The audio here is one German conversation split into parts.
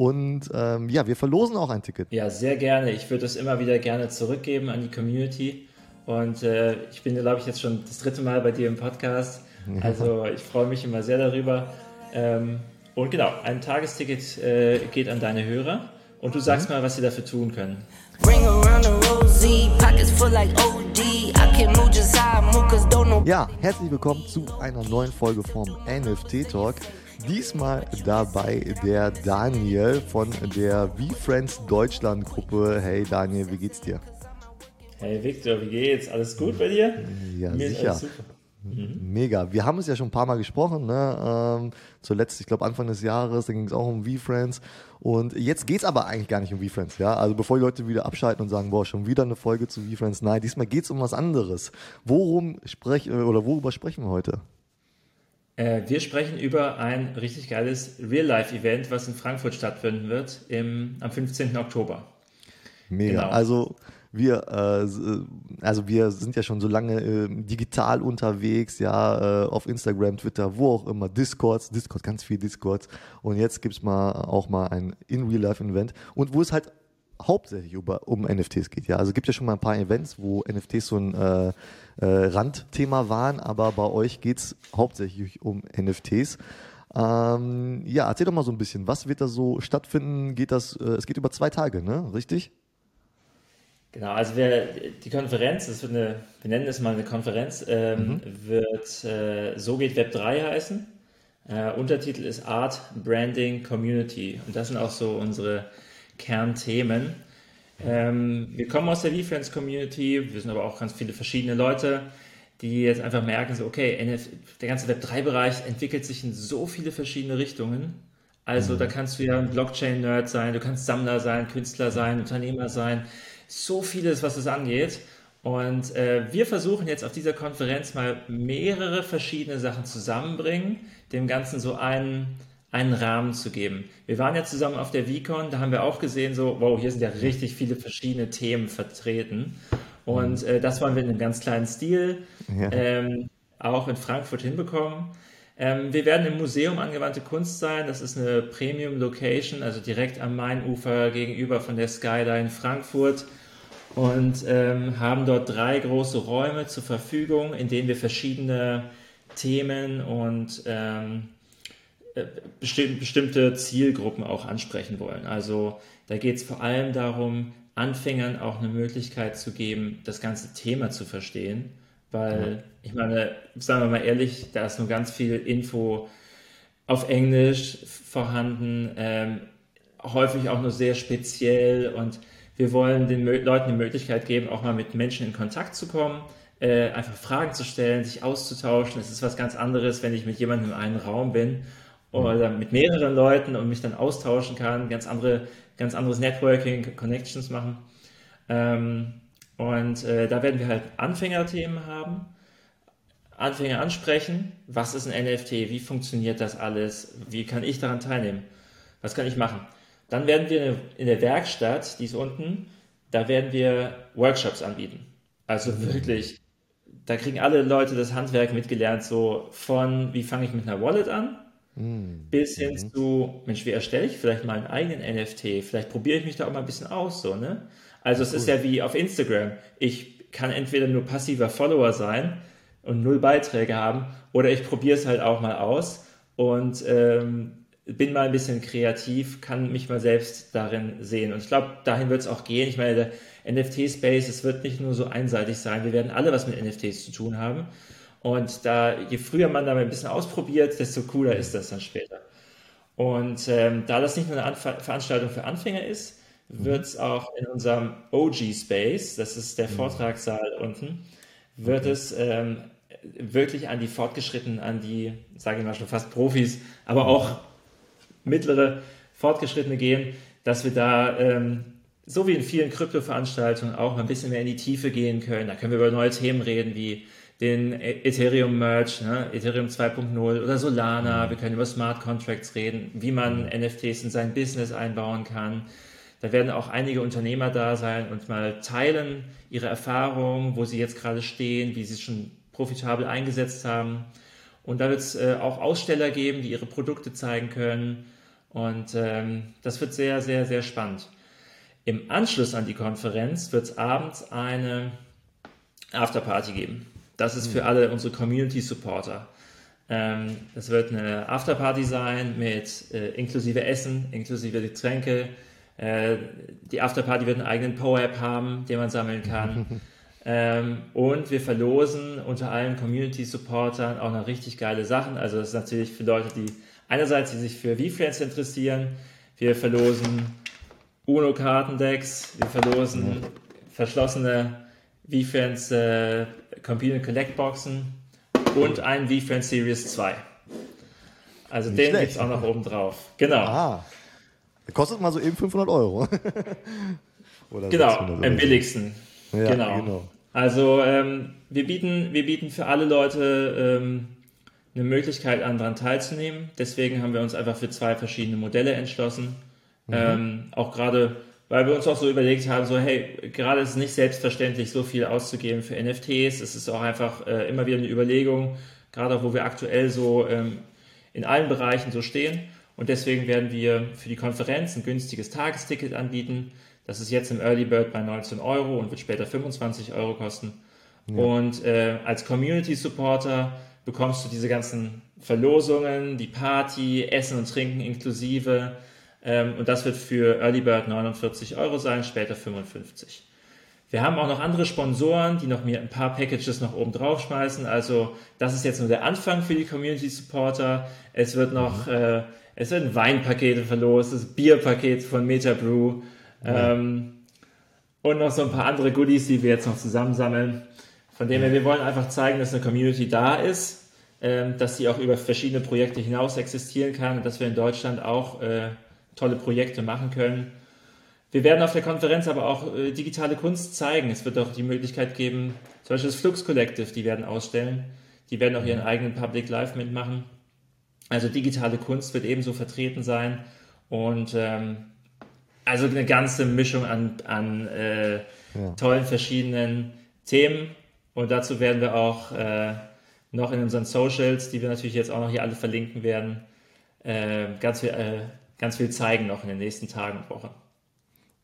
Und ähm, ja, wir verlosen auch ein Ticket. Ja, sehr gerne. Ich würde es immer wieder gerne zurückgeben an die Community. Und äh, ich bin, glaube ich, jetzt schon das dritte Mal bei dir im Podcast. Also ich freue mich immer sehr darüber. Ähm, und genau, ein Tagesticket äh, geht an deine Hörer. Und du sagst mhm. mal, was sie dafür tun können. Ja, herzlich willkommen zu einer neuen Folge vom NFT Talk. Diesmal dabei der Daniel von der V-Friends Deutschland Gruppe. Hey Daniel, wie geht's dir? Hey Victor, wie geht's? Alles gut bei dir? Ja, Mir sicher. Mhm. Mega. Wir haben es ja schon ein paar Mal gesprochen, ne? Ähm, zuletzt, ich glaube Anfang des Jahres, da ging es auch um V-Friends. Und jetzt geht es aber eigentlich gar nicht um V-Friends, ja. Also bevor die Leute wieder abschalten und sagen, boah, schon wieder eine Folge zu V-Friends. Nein, diesmal geht es um was anderes. Worum sprech, oder worüber sprechen wir heute? Äh, wir sprechen über ein richtig geiles Real-Life-Event, was in Frankfurt stattfinden wird im, am 15. Oktober. Mega. Genau. Also wir, äh, also wir sind ja schon so lange äh, digital unterwegs, ja, äh, auf Instagram, Twitter, wo auch immer, Discords, Discord, ganz viel Discords. Und jetzt gibt's mal auch mal ein In-Real-Life-Event und wo es halt hauptsächlich über, um NFTs geht. Ja, also es gibt ja schon mal ein paar Events, wo NFTs so ein äh, äh, Randthema waren, aber bei euch geht es hauptsächlich um NFTs. Ähm, ja, erzähl doch mal so ein bisschen, was wird da so stattfinden? Geht das, äh, es geht über zwei Tage, ne? Richtig? Genau, also wir, die Konferenz, das wird eine, wir nennen es mal eine Konferenz, ähm, mhm. wird äh, So geht Web 3 heißen. Äh, Untertitel ist Art, Branding, Community. Und das sind auch so unsere Kernthemen. Ähm, wir kommen aus der V-Friends Community, wir sind aber auch ganz viele verschiedene Leute, die jetzt einfach merken, so, okay, NF, der ganze Web3-Bereich entwickelt sich in so viele verschiedene Richtungen. Also mhm. da kannst du ja ein Blockchain-Nerd sein, du kannst Sammler sein, Künstler sein, Unternehmer sein, so vieles, was es angeht. Und äh, wir versuchen jetzt auf dieser Konferenz mal mehrere verschiedene Sachen zusammenbringen, dem Ganzen so einen einen Rahmen zu geben. Wir waren ja zusammen auf der VCon, da haben wir auch gesehen, so, wow, hier sind ja richtig viele verschiedene Themen vertreten. Und äh, das wollen wir in einem ganz kleinen Stil ja. ähm, auch in Frankfurt hinbekommen. Ähm, wir werden im Museum Angewandte Kunst sein. Das ist eine Premium-Location, also direkt am Mainufer gegenüber von der Skyline Frankfurt. Und ähm, haben dort drei große Räume zur Verfügung, in denen wir verschiedene Themen und äh, bestimmte Zielgruppen auch ansprechen wollen. Also da geht es vor allem darum, Anfängern auch eine Möglichkeit zu geben, das ganze Thema zu verstehen. Weil, ich meine, sagen wir mal ehrlich, da ist nur ganz viel Info auf Englisch vorhanden, ähm, häufig auch nur sehr speziell und wir wollen den Leuten die Möglichkeit geben, auch mal mit Menschen in Kontakt zu kommen, äh, einfach Fragen zu stellen, sich auszutauschen. Es ist was ganz anderes, wenn ich mit jemandem in einem Raum bin oder mit mehreren Leuten und mich dann austauschen kann, ganz andere, ganz anderes Networking, Connections machen. Ähm, und äh, da werden wir halt Anfängerthemen haben, Anfänger ansprechen, was ist ein NFT, wie funktioniert das alles, wie kann ich daran teilnehmen, was kann ich machen. Dann werden wir in der Werkstatt, die ist unten, da werden wir Workshops anbieten. Also mhm. wirklich, da kriegen alle Leute das Handwerk mitgelernt, so von, wie fange ich mit einer Wallet an, Mhm. Bis hin mhm. zu, Mensch, wie erstelle ich vielleicht mal einen eigenen NFT? Vielleicht probiere ich mich da auch mal ein bisschen aus, so, ne? Also, es cool. ist ja wie auf Instagram. Ich kann entweder nur passiver Follower sein und null Beiträge haben, oder ich probiere es halt auch mal aus und ähm, bin mal ein bisschen kreativ, kann mich mal selbst darin sehen. Und ich glaube, dahin wird es auch gehen. Ich meine, der NFT-Space, es wird nicht nur so einseitig sein. Wir werden alle was mit NFTs zu tun haben. Und da, je früher man da mal ein bisschen ausprobiert, desto cooler ist das dann später. Und ähm, da das nicht nur eine Anf Veranstaltung für Anfänger ist, wird es auch in unserem OG-Space, das ist der mhm. Vortragssaal unten, wird es ähm, wirklich an die Fortgeschrittenen, an die, sage ich mal schon fast Profis, aber auch mittlere Fortgeschrittene gehen, dass wir da ähm, so wie in vielen Krypto-Veranstaltungen auch mal ein bisschen mehr in die Tiefe gehen können. Da können wir über neue Themen reden, wie den Ethereum Merge, ne? Ethereum 2.0 oder Solana. Mhm. Wir können über Smart Contracts reden, wie man mhm. NFTs in sein Business einbauen kann. Da werden auch einige Unternehmer da sein und mal teilen ihre Erfahrungen, wo sie jetzt gerade stehen, wie sie es schon profitabel eingesetzt haben. Und da wird es äh, auch Aussteller geben, die ihre Produkte zeigen können. Und ähm, das wird sehr, sehr, sehr spannend. Im Anschluss an die Konferenz wird es abends eine Afterparty geben. Das ist für hm. alle unsere Community Supporter. Ähm, das wird eine Afterparty sein mit äh, inklusive Essen, inklusive Getränke. Äh, die Afterparty wird einen eigenen Power-App haben, den man sammeln kann. ähm, und wir verlosen unter allen Community-Supportern auch noch richtig geile Sachen. Also das ist natürlich für Leute, die einerseits die sich für V-Friends interessieren. Wir verlosen UNO-Kartendecks, wir verlosen verschlossene V-Friends äh, Computer Collect Boxen und ein V-Friends Series 2. Also Nicht den gibt es auch noch oben drauf. Genau. Ah. Kostet mal so eben 500 Euro. genau, am billigsten. Ja, genau. genau. Also ähm, wir, bieten, wir bieten für alle Leute ähm, eine Möglichkeit an, daran teilzunehmen. Deswegen haben wir uns einfach für zwei verschiedene Modelle entschlossen. Mhm. Ähm, auch gerade, weil wir uns auch so überlegt haben, so hey, gerade ist es nicht selbstverständlich, so viel auszugeben für NFTs. Es ist auch einfach äh, immer wieder eine Überlegung, gerade auch, wo wir aktuell so ähm, in allen Bereichen so stehen. Und deswegen werden wir für die Konferenz ein günstiges Tagesticket anbieten. Das ist jetzt im Early Bird bei 19 Euro und wird später 25 Euro kosten. Ja. Und äh, als Community Supporter bekommst du diese ganzen Verlosungen, die Party, Essen und Trinken inklusive. Ähm, und das wird für Early Bird 49 Euro sein, später 55. Wir haben auch noch andere Sponsoren, die noch mir ein paar Packages noch oben drauf schmeißen. Also das ist jetzt nur der Anfang für die Community Supporter. Es wird noch, mhm. äh, es werden Weinpakete verlost, das Bierpaket von Metabrew mhm. ähm, und noch so ein paar andere Goodies, die wir jetzt noch zusammensammeln. Von dem her, wir wollen einfach zeigen, dass eine Community da ist, äh, dass sie auch über verschiedene Projekte hinaus existieren kann und dass wir in Deutschland auch äh, tolle Projekte machen können. Wir werden auf der Konferenz aber auch äh, digitale Kunst zeigen. Es wird auch die Möglichkeit geben, zum Beispiel das Flux Collective, die werden ausstellen. Die werden auch ihren eigenen Public Live mitmachen. Also digitale Kunst wird ebenso vertreten sein. Und ähm, also eine ganze Mischung an, an äh, ja. tollen verschiedenen Themen. Und dazu werden wir auch äh, noch in unseren Socials, die wir natürlich jetzt auch noch hier alle verlinken werden, äh, ganz, viel, äh, ganz viel zeigen noch in den nächsten Tagen und Wochen.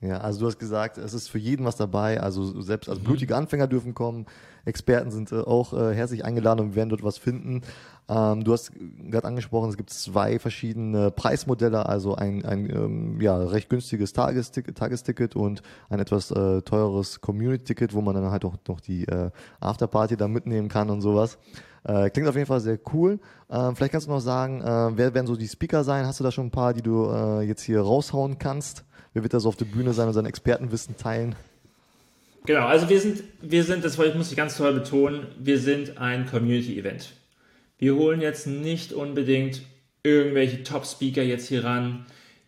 Ja, also du hast gesagt, es ist für jeden was dabei. Also selbst also blutige Anfänger dürfen kommen, Experten sind äh, auch äh, herzlich eingeladen und werden dort was finden. Ähm, du hast gerade angesprochen, es gibt zwei verschiedene Preismodelle, also ein, ein ähm, ja, recht günstiges Tagesticket, Tagesticket und ein etwas äh, teures Community-Ticket, wo man dann halt auch noch die äh, Afterparty da mitnehmen kann und sowas. Äh, klingt auf jeden Fall sehr cool. Äh, vielleicht kannst du noch sagen, äh, wer werden so die Speaker sein? Hast du da schon ein paar, die du äh, jetzt hier raushauen kannst? Wer wird da so auf der Bühne sein und sein Expertenwissen teilen? Genau, also wir sind, wir sind, das muss ich ganz toll betonen, wir sind ein Community-Event. Wir holen jetzt nicht unbedingt irgendwelche Top-Speaker jetzt hier ran,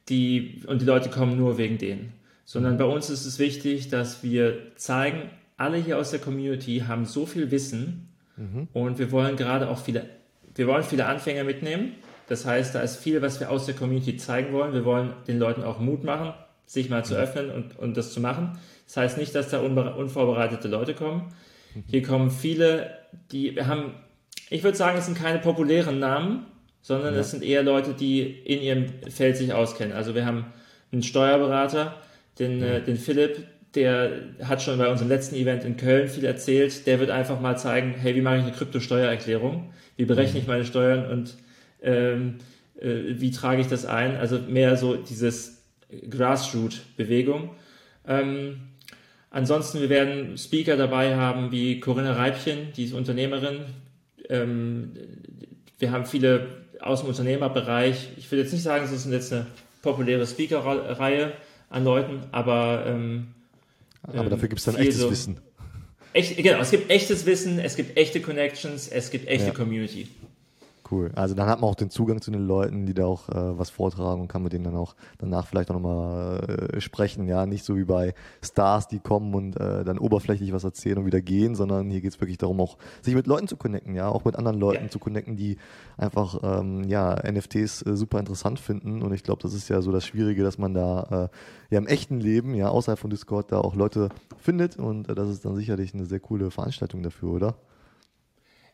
die, und die Leute kommen nur wegen denen. Sondern bei uns ist es wichtig, dass wir zeigen, alle hier aus der Community haben so viel Wissen mhm. und wir wollen gerade auch viele, wir wollen viele Anfänger mitnehmen. Das heißt, da ist viel, was wir aus der Community zeigen wollen. Wir wollen den Leuten auch Mut machen, sich mal zu öffnen und, und das zu machen. Das heißt nicht, dass da unvorbereitete Leute kommen. Hier kommen viele, die wir haben ich würde sagen, es sind keine populären Namen, sondern ja. es sind eher Leute, die in ihrem Feld sich auskennen. Also wir haben einen Steuerberater, den, ja. äh, den Philipp, der hat schon bei unserem letzten Event in Köln viel erzählt. Der wird einfach mal zeigen, hey, wie mache ich eine Kryptosteuererklärung? Wie berechne ich meine Steuern und ähm, äh, wie trage ich das ein? Also mehr so dieses Grassroot-Bewegung. Ähm, ansonsten, wir werden Speaker dabei haben wie Corinna Reibchen, die ist Unternehmerin, ähm, wir haben viele aus dem Unternehmerbereich. Ich will jetzt nicht sagen, es ist jetzt eine populäre Speaker-Reihe an Leuten, aber ähm, aber dafür gibt es dann echtes so Wissen. Echt, genau, es gibt echtes Wissen, es gibt echte Connections, es gibt echte ja. Community. Cool. Also dann hat man auch den Zugang zu den Leuten, die da auch äh, was vortragen und kann mit denen dann auch danach vielleicht auch nochmal äh, sprechen. Ja, nicht so wie bei Stars, die kommen und äh, dann oberflächlich was erzählen und wieder gehen, sondern hier geht es wirklich darum, auch sich mit Leuten zu connecten, ja, auch mit anderen Leuten ja. zu connecten, die einfach ähm, ja NFTs äh, super interessant finden. Und ich glaube, das ist ja so das Schwierige, dass man da äh, ja im echten Leben, ja, außerhalb von Discord da auch Leute findet und äh, das ist dann sicherlich eine sehr coole Veranstaltung dafür, oder?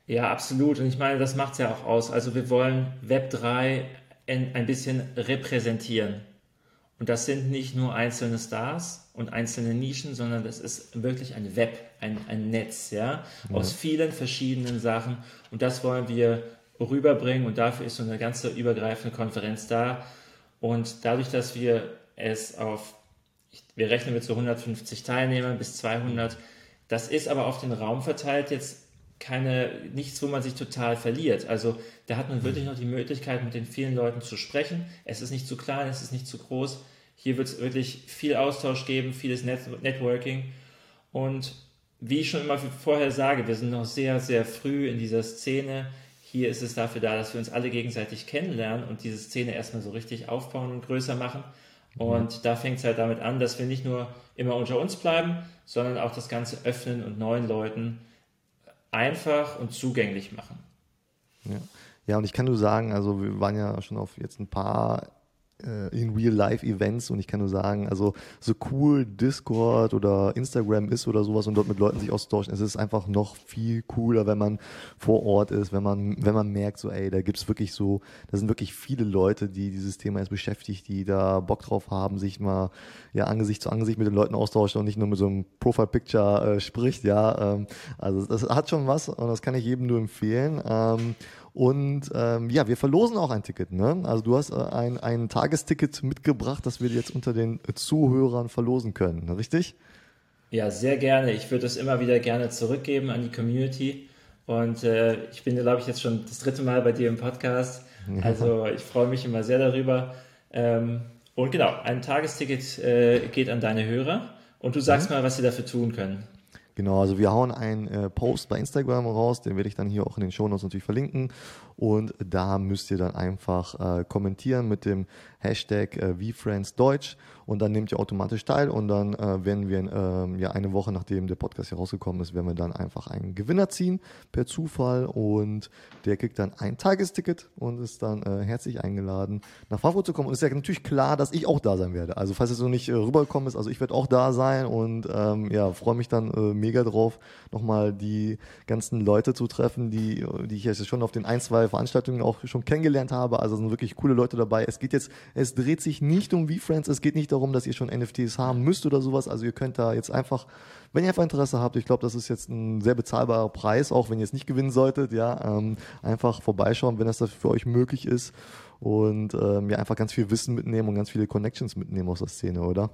Ja, absolut. Und ich meine, das macht es ja auch aus. Also wir wollen Web 3 ein, ein bisschen repräsentieren. Und das sind nicht nur einzelne Stars und einzelne Nischen, sondern das ist wirklich ein Web, ein, ein Netz, ja, ja. aus vielen verschiedenen Sachen. Und das wollen wir rüberbringen und dafür ist so eine ganze übergreifende Konferenz da. Und dadurch, dass wir es auf, wir rechnen mit so 150 Teilnehmern bis 200, das ist aber auf den Raum verteilt jetzt keine, nichts, wo man sich total verliert. Also da hat man wirklich noch die Möglichkeit, mit den vielen Leuten zu sprechen. Es ist nicht zu klein, es ist nicht zu groß. Hier wird es wirklich viel Austausch geben, vieles Net Networking. Und wie ich schon immer vorher sage, wir sind noch sehr, sehr früh in dieser Szene. Hier ist es dafür da, dass wir uns alle gegenseitig kennenlernen und diese Szene erstmal so richtig aufbauen und größer machen. Und mhm. da fängt es halt damit an, dass wir nicht nur immer unter uns bleiben, sondern auch das Ganze öffnen und neuen Leuten einfach und zugänglich machen. Ja. ja, und ich kann nur sagen, also wir waren ja schon auf jetzt ein paar in Real-Life-Events und ich kann nur sagen, also so cool Discord oder Instagram ist oder sowas und dort mit Leuten sich austauschen, es ist einfach noch viel cooler, wenn man vor Ort ist, wenn man, wenn man merkt, so, ey, da gibt's wirklich so, da sind wirklich viele Leute, die dieses Thema jetzt beschäftigt, die da Bock drauf haben, sich mal ja Angesicht zu Angesicht mit den Leuten austauschen und nicht nur mit so einem Profile-Picture äh, spricht, ja. Ähm, also das hat schon was und das kann ich jedem nur empfehlen. Ähm, und ähm, ja, wir verlosen auch ein Ticket. Ne? Also du hast äh, ein, ein Tagesticket mitgebracht, das wir jetzt unter den Zuhörern verlosen können, richtig? Ja, sehr gerne. Ich würde es immer wieder gerne zurückgeben an die Community. Und äh, ich bin, glaube ich, jetzt schon das dritte Mal bei dir im Podcast. Ja. Also ich freue mich immer sehr darüber. Ähm, und genau, ein Tagesticket äh, geht an deine Hörer. Und du sagst mhm. mal, was sie dafür tun können. Genau, also wir hauen einen äh, Post bei Instagram raus, den werde ich dann hier auch in den Show Notes natürlich verlinken. Und da müsst ihr dann einfach äh, kommentieren mit dem Hashtag äh, VFriendsDeutsch und dann nehmt ihr automatisch teil und dann äh, werden wir äh, ja eine Woche nachdem der Podcast hier rausgekommen ist, werden wir dann einfach einen Gewinner ziehen per Zufall und der kriegt dann ein Tagesticket und ist dann äh, herzlich eingeladen nach Frankfurt zu kommen. Und es ist ja natürlich klar, dass ich auch da sein werde. Also falls es so nicht äh, rübergekommen ist, also ich werde auch da sein und ähm, ja freue mich dann äh, mega drauf, nochmal die ganzen Leute zu treffen, die die ich jetzt schon auf den ein zwei Veranstaltungen auch schon kennengelernt habe. Also sind wirklich coole Leute dabei. Es geht jetzt, es dreht sich nicht um V-Friends, es geht nicht darum, dass ihr schon NFTs haben müsst oder sowas. Also ihr könnt da jetzt einfach, wenn ihr einfach Interesse habt, ich glaube, das ist jetzt ein sehr bezahlbarer Preis, auch wenn ihr es nicht gewinnen solltet, ja, ähm, einfach vorbeischauen, wenn das für euch möglich ist und ähm, ja, einfach ganz viel Wissen mitnehmen und ganz viele Connections mitnehmen aus der Szene, oder?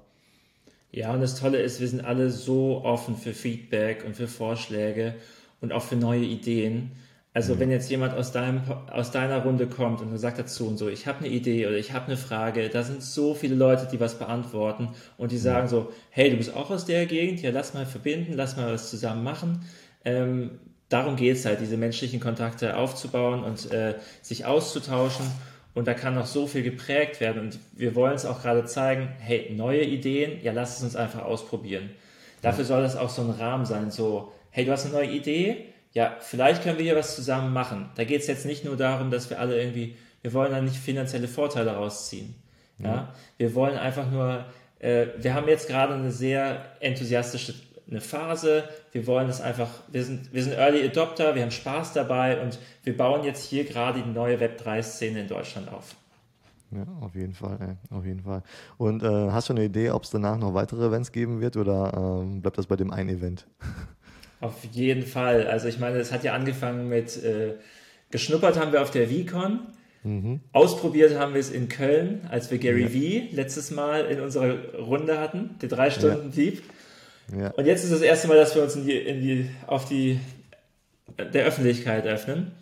Ja, und das Tolle ist, wir sind alle so offen für Feedback und für Vorschläge und auch für neue Ideen. Also mhm. wenn jetzt jemand aus, deinem, aus deiner Runde kommt und sagt dazu und so, ich habe eine Idee oder ich habe eine Frage, da sind so viele Leute, die was beantworten und die sagen so, hey, du bist auch aus der Gegend, ja, lass mal verbinden, lass mal was zusammen machen. Ähm, darum geht es halt, diese menschlichen Kontakte aufzubauen und äh, sich auszutauschen. Und da kann noch so viel geprägt werden. Und wir wollen es auch gerade zeigen, hey, neue Ideen, ja, lass es uns einfach ausprobieren. Dafür soll das auch so ein Rahmen sein, so, hey, du hast eine neue Idee, ja, vielleicht können wir hier was zusammen machen. Da geht es jetzt nicht nur darum, dass wir alle irgendwie, wir wollen da nicht finanzielle Vorteile rausziehen. Ja, ja. wir wollen einfach nur, äh, wir haben jetzt gerade eine sehr enthusiastische eine Phase. Wir wollen das einfach, wir sind, wir sind Early Adopter, wir haben Spaß dabei und wir bauen jetzt hier gerade die neue Web3-Szene in Deutschland auf. Ja, auf jeden Fall, ey, auf jeden Fall. Und äh, hast du eine Idee, ob es danach noch weitere Events geben wird oder ähm, bleibt das bei dem einen Event? Auf jeden Fall. Also ich meine, es hat ja angefangen mit äh, geschnuppert haben wir auf der VCon. Mhm. Ausprobiert haben wir es in Köln, als wir Gary ja. V letztes Mal in unserer Runde hatten, der drei Stunden ja. Dieb. Ja. Und jetzt ist das erste Mal, dass wir uns in die, in die, auf die der Öffentlichkeit öffnen.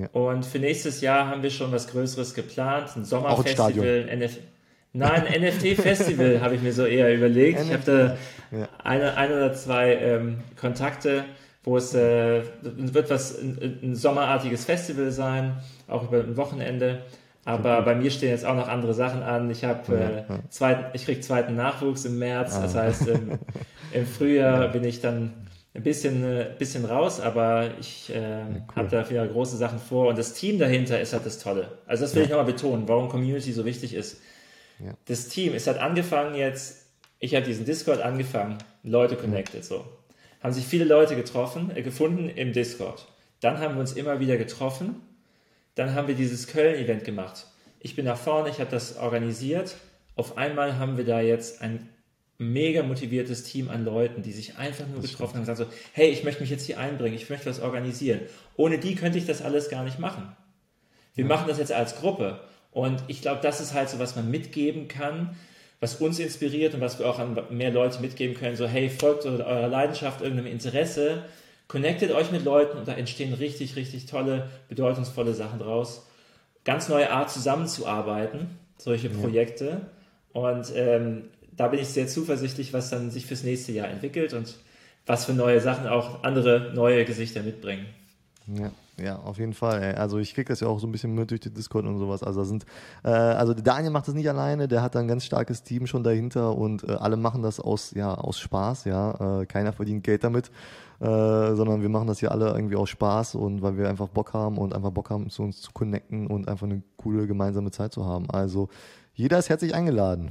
Ja. Und für nächstes Jahr haben wir schon was Größeres geplant, ein Sommerfestival, ein NF Nein, NFT-Festival habe ich mir so eher überlegt. ich habe da ja. eine, eine oder zwei ähm, Kontakte, wo es äh, wird was ein, ein, sommerartiges Festival sein, auch über ein Wochenende. Aber bei mir stehen jetzt auch noch andere Sachen an. Ich habe äh, ja, zweiten, ich kriege zweiten Nachwuchs im März. Ah. Das heißt, im, im Frühjahr bin ich dann ein bisschen, äh, bisschen raus, aber ich äh, ja, cool. habe da wieder große Sachen vor. Und das Team dahinter ist halt das Tolle. Also das will ich nochmal betonen, warum Community so wichtig ist. Ja. Das Team, es hat angefangen jetzt, ich habe diesen Discord angefangen, Leute connected, so. Haben sich viele Leute getroffen, äh, gefunden im Discord. Dann haben wir uns immer wieder getroffen. Dann haben wir dieses Köln-Event gemacht. ich bin nach vorne, ich habe das organisiert. Auf einmal haben wir da jetzt ein mega motiviertes Team an Leuten, die sich einfach nur das getroffen haben und gesagt so, hey, ich möchte mich jetzt hier einbringen, ich möchte was organisieren. Ohne die könnte ich das alles gar nicht machen. Wir ja. machen das jetzt als Gruppe. Und ich glaube, das ist halt so, was man mitgeben kann, was uns inspiriert und was wir auch an mehr Leute mitgeben können. So, hey, folgt eurer Leidenschaft, irgendeinem Interesse, connectet euch mit Leuten und da entstehen richtig, richtig tolle, bedeutungsvolle Sachen draus. Ganz neue Art zusammenzuarbeiten, solche Projekte. Ja. Und ähm, da bin ich sehr zuversichtlich, was dann sich fürs nächste Jahr entwickelt und was für neue Sachen auch andere neue Gesichter mitbringen. Ja. Ja, auf jeden Fall. Ey. Also ich kriege das ja auch so ein bisschen mit durch die Discord und sowas. Also sind, äh, also Daniel macht das nicht alleine, der hat da ein ganz starkes Team schon dahinter und äh, alle machen das aus, ja, aus Spaß, ja. Äh, keiner verdient Geld damit, äh, sondern wir machen das hier alle irgendwie aus Spaß und weil wir einfach Bock haben und einfach Bock haben, zu uns zu connecten und einfach eine coole gemeinsame Zeit zu haben. Also jeder ist herzlich eingeladen.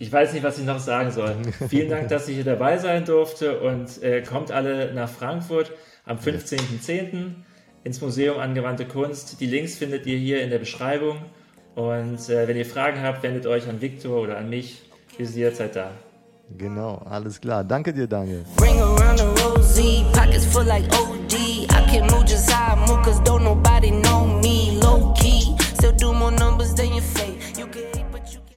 Ich weiß nicht, was ich noch sagen soll. Vielen Dank, dass ich hier dabei sein durfte und äh, kommt alle nach Frankfurt am 15.10. ins Museum Angewandte Kunst. Die Links findet ihr hier in der Beschreibung. Und äh, wenn ihr Fragen habt, wendet euch an Viktor oder an mich. Wir sind jederzeit halt da. Genau, alles klar. Danke dir, Daniel. Bring around a rosy, pockets full like OD. I can move just how I move, cause don't nobody know me. Low key, still do more numbers.